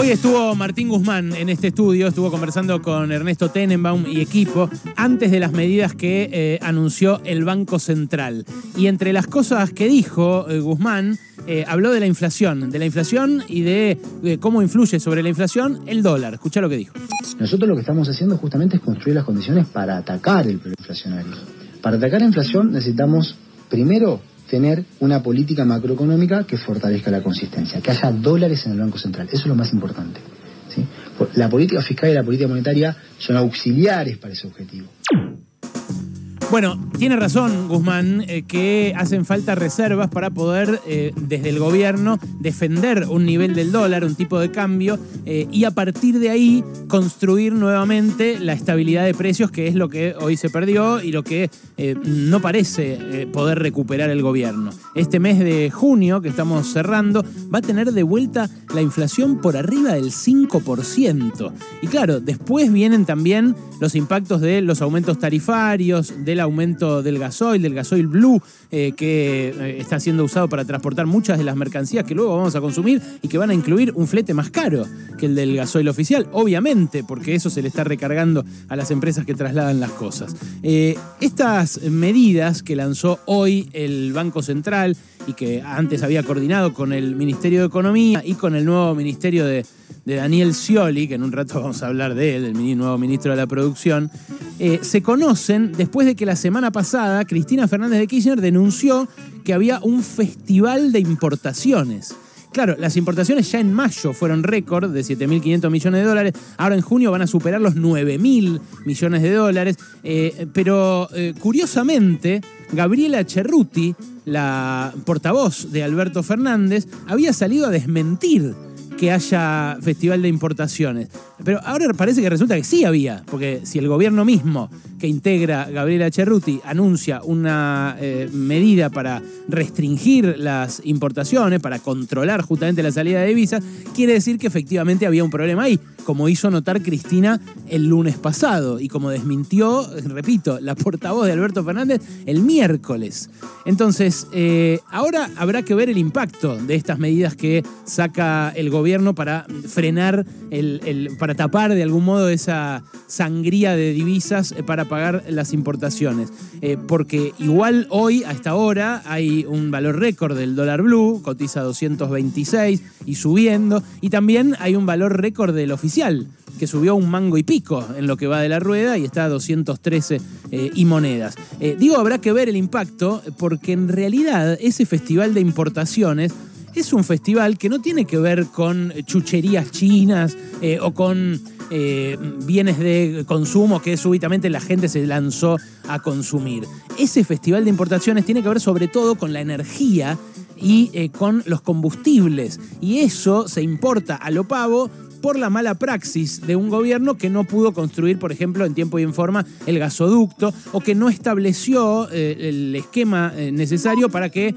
Hoy estuvo Martín Guzmán en este estudio, estuvo conversando con Ernesto Tenenbaum y equipo antes de las medidas que eh, anunció el Banco Central. Y entre las cosas que dijo eh, Guzmán, eh, habló de la inflación, de la inflación y de, de cómo influye sobre la inflación el dólar. Escucha lo que dijo. Nosotros lo que estamos haciendo justamente es construir las condiciones para atacar el inflacionario. Para atacar la inflación necesitamos, primero, tener una política macroeconómica que fortalezca la consistencia, que haya dólares en el Banco Central. Eso es lo más importante. La política fiscal y la política monetaria son auxiliares para ese objetivo. Bueno, tiene razón Guzmán eh, que hacen falta reservas para poder eh, desde el gobierno defender un nivel del dólar, un tipo de cambio, eh, y a partir de ahí construir nuevamente la estabilidad de precios, que es lo que hoy se perdió y lo que no parece poder recuperar el gobierno. Este mes de junio que estamos cerrando va a tener de vuelta la inflación por arriba del 5%. Y claro, después vienen también los impactos de los aumentos tarifarios, del aumento del gasoil, del gasoil blue, eh, que eh, está siendo usado para transportar muchas de las mercancías que luego vamos a consumir y que van a incluir un flete más caro que el del gasoil oficial, obviamente, porque eso se le está recargando a las empresas que trasladan las cosas. Eh, estas medidas que lanzó hoy el Banco Central y que antes había coordinado con el Ministerio de Economía y con el nuevo Ministerio de, de Daniel Scioli, que en un rato vamos a hablar de él, el nuevo ministro de la Producción, eh, se conocen después de que la semana pasada Cristina Fernández de Kirchner denunció que había un festival de importaciones. Claro, las importaciones ya en mayo fueron récord de 7.500 millones de dólares. Ahora en junio van a superar los 9.000 millones de dólares. Eh, pero eh, curiosamente, Gabriela Cerruti, la portavoz de Alberto Fernández, había salido a desmentir que haya festival de importaciones. Pero ahora parece que resulta que sí había, porque si el gobierno mismo que integra Gabriela Cerruti anuncia una eh, medida para restringir las importaciones, para controlar justamente la salida de divisas, quiere decir que efectivamente había un problema ahí, como hizo notar Cristina el lunes pasado y como desmintió, repito, la portavoz de Alberto Fernández el miércoles. Entonces, eh, ahora habrá que ver el impacto de estas medidas que saca el gobierno para frenar, el, para tapar de algún modo esa sangría de divisas eh, para pagar las importaciones. Eh, porque igual hoy, a esta hora, hay un valor récord del dólar blue, cotiza 226 y subiendo, y también hay un valor récord del oficial, que subió un mango y pico en lo que va de la rueda y está a 213 eh, y monedas. Digo, habrá que ver el impacto porque en realidad ese festival de importaciones es un festival que no tiene que ver con chucherías chinas eh, o con eh, bienes de consumo que súbitamente la gente se lanzó a consumir. Ese festival de importaciones tiene que ver sobre todo con la energía y eh, con los combustibles. Y eso se importa a lo pavo por la mala praxis de un gobierno que no pudo construir, por ejemplo, en tiempo y en forma el gasoducto o que no estableció eh, el esquema eh, necesario para que eh,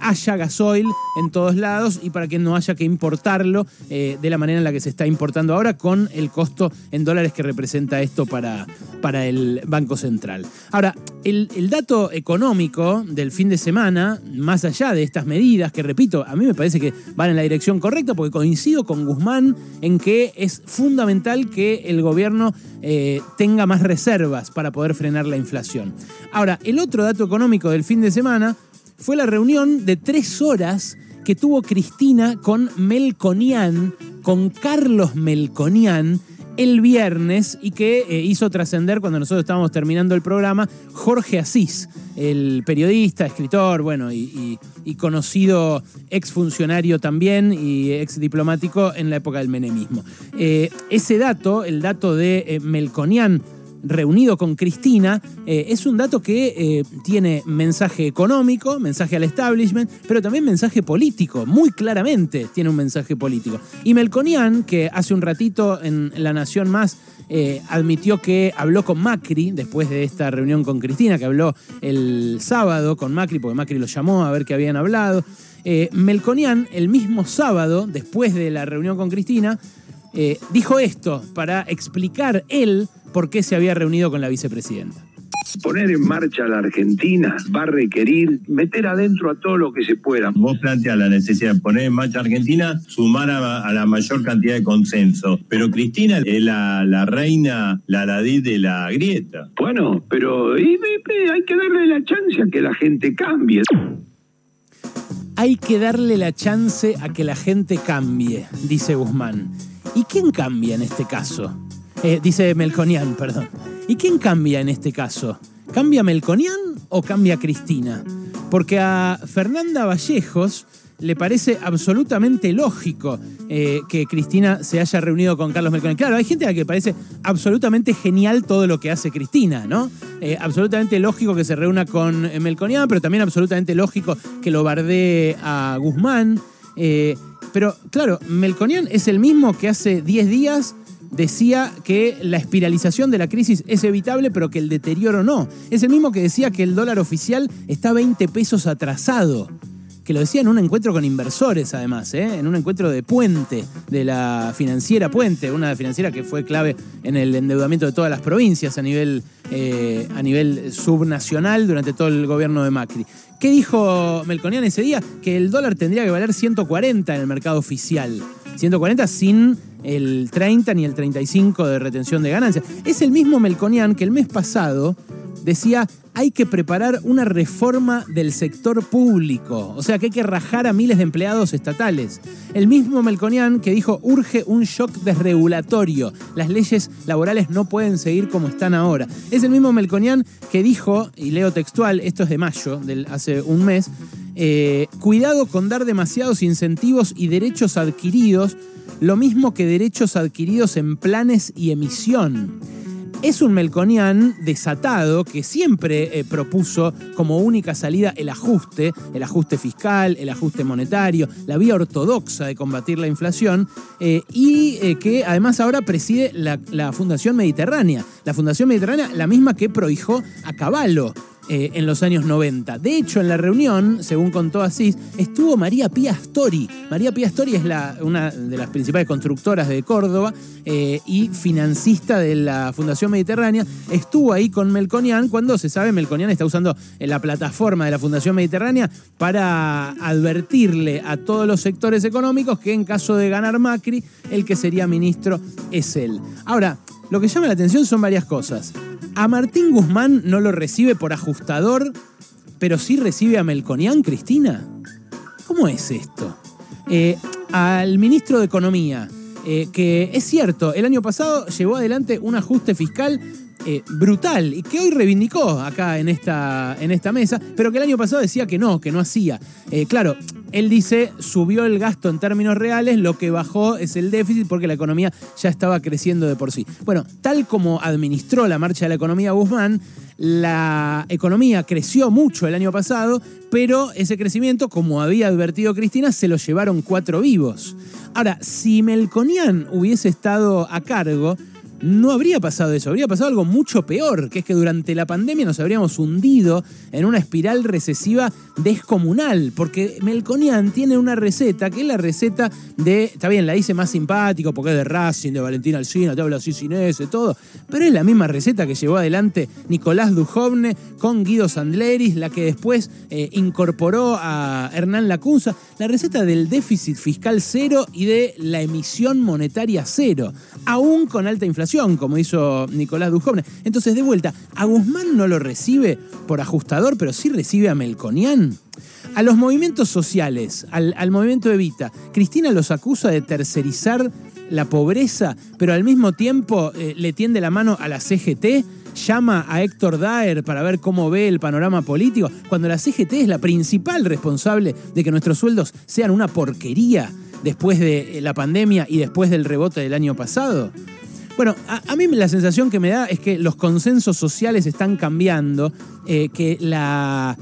haya gasoil en todos lados y para que no haya que importarlo de la manera en la que se está importando ahora con el costo en dólares que representa esto para, para el Banco Central. Ahora, el, dato económico del fin de semana, más allá de estas medidas, que repito, a mí me parece que van en la dirección correcta porque coincido con Guzmán en que es fundamental que el gobierno eh, tenga más reservas para poder frenar la inflación. Ahora, el otro dato económico del fin de semana fue la reunión de tres horas que tuvo Cristina con Melconian, con Carlos Melconian, el viernes y que eh, hizo trascender cuando nosotros estábamos terminando el programa Jorge Asís, el periodista, escritor, bueno, y, y- y conocido también y ex diplomático en la época del menemismo. Eh, ese dato, el dato de eh, Melconian, reunido con Cristina, eh, es un dato que eh, tiene mensaje económico, mensaje al establishment, pero también mensaje político, muy claramente tiene un mensaje político. Y Melconian, que hace un ratito en La Nación Más eh, admitió que habló con Macri después de esta reunión con Cristina, que habló el sábado con Macri, porque Macri lo llamó a ver qué habían hablado. Melconian, el mismo sábado, después de la reunión con Cristina, dijo esto para explicar él por qué se había reunido con la vicepresidenta. Poner en marcha la Argentina va a requerir meter adentro a todo lo que se pueda. Vos planteas la necesidad de poner en marcha Argentina, sumar a, la mayor cantidad de consenso. Pero Cristina es la, reina, la ladí de la grieta. Bueno, pero hay que darle la chance a que la gente cambie. Hay que darle la chance a que la gente cambie, dice Guzmán. ¿Y quién cambia en este caso? Eh, dice Melconian, perdón. ¿Y quién cambia en este caso? ¿Cambia Melconian o cambia Cristina? Porque a Fernanda Vallejos le parece absolutamente lógico eh, que Cristina se haya reunido con Carlos Melconian. Claro, hay gente a la que parece absolutamente genial todo lo que hace Cristina, ¿no? Eh, absolutamente lógico que se reúna con Melconian, pero también absolutamente lógico que lo bardee a Guzmán. pero claro, Melconian es el mismo que hace 10 días decía que la espiralización de la crisis es evitable, pero que el deterioro no. Es el mismo que decía que el dólar oficial está 20 pesos atrasado. Que lo decía en un encuentro con inversores, además, ¿eh? en un encuentro de Puente, de la financiera Puente, una financiera que fue clave en el endeudamiento de todas las provincias a nivel, eh, a nivel subnacional durante todo el gobierno de Macri. ¿Qué dijo Melconian ese día? Que el dólar tendría que valer 140 en el mercado oficial. 140 sin el 30 ni el 35 de retención de ganancias. Es el mismo Melconian que el mes pasado decía hay que preparar una reforma del sector público, o sea que hay que rajar a miles de empleados estatales. El mismo Melconian que dijo urge un shock desregulatorio, las leyes laborales no pueden seguir como están ahora. Es el mismo Melconian que dijo, y leo textual, esto es de mayo, del, hace un mes, eh, cuidado con dar demasiados incentivos y derechos adquiridos, lo mismo que derechos adquiridos en planes y emisión. Es un melconian desatado que siempre eh, propuso como única salida el ajuste, el ajuste fiscal, el ajuste monetario, la vía ortodoxa de combatir la inflación eh, y que además ahora preside la, la Fundación Mediterránea. La Fundación Mediterránea, la misma que prohijó a Caballo eh, en los años 90. De hecho, en la reunión, según contó Asís, estuvo María Pía Astori. María Pía Astori es una de las principales constructoras de Córdoba eh, y financista de la Fundación Mediterránea. Estuvo ahí con Melconian cuando se sabe Melconian está usando eh, la plataforma de la Fundación Mediterránea para advertirle a todos los sectores económicos que en caso de ganar Macri, el que sería ministro es él. Ahora, lo que llama la atención son varias cosas. A Martín Guzmán no lo recibe por ajustador, pero sí recibe a Melconian, Cristina. ¿Cómo es esto? Eh, al ministro de Economía, eh, que es cierto, el año pasado llevó adelante un ajuste fiscal eh, brutal y que hoy reivindicó acá en esta, en esta mesa, pero que el año pasado decía que no, que no hacía. claro, él dice, subió el gasto en términos reales, lo que bajó es el déficit porque la economía ya estaba creciendo de por sí. Bueno, tal como administró la marcha de la economía Guzmán, la economía creció mucho el año pasado, pero ese crecimiento, como había advertido Cristina, se lo llevaron cuatro vivos. Ahora, si Melconian hubiese estado a cargo, no habría pasado eso, habría pasado algo mucho peor, que es que durante la pandemia nos habríamos hundido en una espiral recesiva descomunal, porque Melconian tiene una receta, que es la receta de, está bien, la hice más simpático, porque es de Racing, de Valentina Alcina, te hablo así sin ese, todo, pero es la misma receta que llevó adelante Nicolás Dujovne con Guido Sandleris, la que después eh, incorporó a Hernán Lacunza, la receta del déficit fiscal cero y de la emisión monetaria cero, aún con alta inflación como hizo Nicolás Dujovne. Entonces, de vuelta, a Guzmán no lo recibe por ajustador, pero sí recibe a Melconian. A los movimientos sociales, al, movimiento Evita, Cristina los acusa de tercerizar la pobreza, pero al mismo tiempo eh, le tiende la mano a la CGT, llama a Héctor Daer para ver cómo ve el panorama político, cuando la CGT es la principal responsable de que nuestros sueldos sean una porquería después de la pandemia y después del rebote del año pasado. Bueno, a, mí la sensación que me da es que los consensos sociales están cambiando, eh, que la,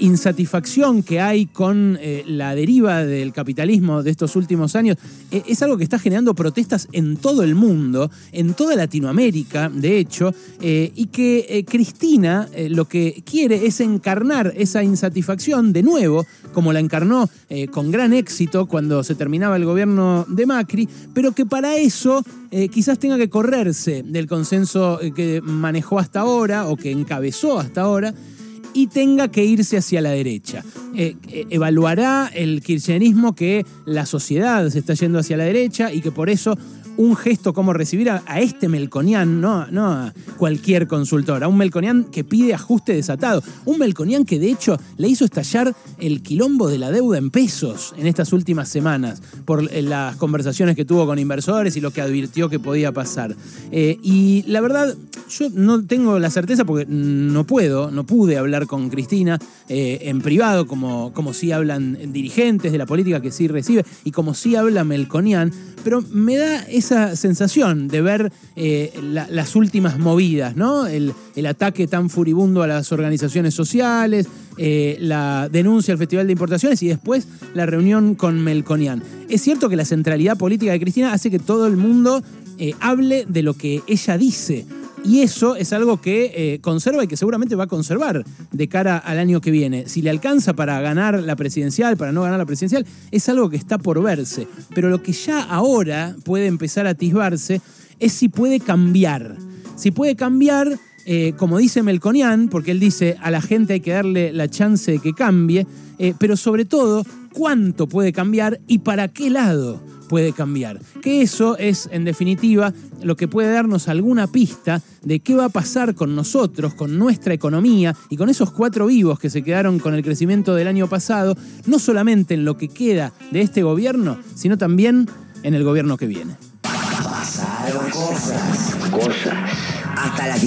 insatisfacción que hay con eh, la deriva del capitalismo de estos últimos años eh, es algo que está generando protestas en todo el mundo, en toda Latinoamérica, de hecho, y que Cristina lo que quiere es encarnar esa insatisfacción de nuevo, como la encarnó con gran éxito cuando se terminaba el gobierno de Macri, pero que para eso quizás tenga que correrse del consenso que manejó hasta ahora o que encabezó hasta ahora y tenga que irse hacia la derecha. Eh, eh, evaluará el kirchnerismo que la sociedad se está yendo hacia la derecha y que por eso un gesto como recibir a, este Melconian, no, no a cualquier consultor, a un Melconian que pide ajuste desatado, un Melconian que de hecho le hizo estallar el quilombo de la deuda en pesos en estas últimas semanas por eh, las conversaciones que tuvo con inversores y lo que advirtió que podía pasar. y la verdad, yo no tengo la certeza porque no puedo, no pude hablar con Cristina eh, en privado, como, como sí hablan dirigentes de la política que sí recibe y como sí habla Melconian, pero me da esa sensación de ver eh, las últimas movidas, ¿no? El, ataque tan furibundo a las organizaciones sociales, eh, la denuncia al Festival de Importaciones y después la reunión con Melconian. Es cierto que la centralidad política de Cristina hace que todo el mundo hable de lo que ella dice y eso es algo que eh, conserva y que seguramente va a conservar de cara al año que viene. Si le alcanza para ganar la presidencial, para no ganar la presidencial, es algo que está por verse. Pero lo que ya ahora puede empezar a atisbarse es si puede cambiar. Si puede cambiar, eh, como dice Melconian, porque él dice a la gente hay que darle la chance de que cambie, eh, pero sobre todo, cuánto puede cambiar y para qué lado puede cambiar. Que eso es, en definitiva, lo que puede darnos alguna pista de qué va a pasar con nosotros, con nuestra economía y con esos cuatro vivos que se quedaron con el crecimiento del año pasado, no solamente en lo que queda de este gobierno, sino también en el gobierno que viene. Pasaron cosas. Cosas. Hasta las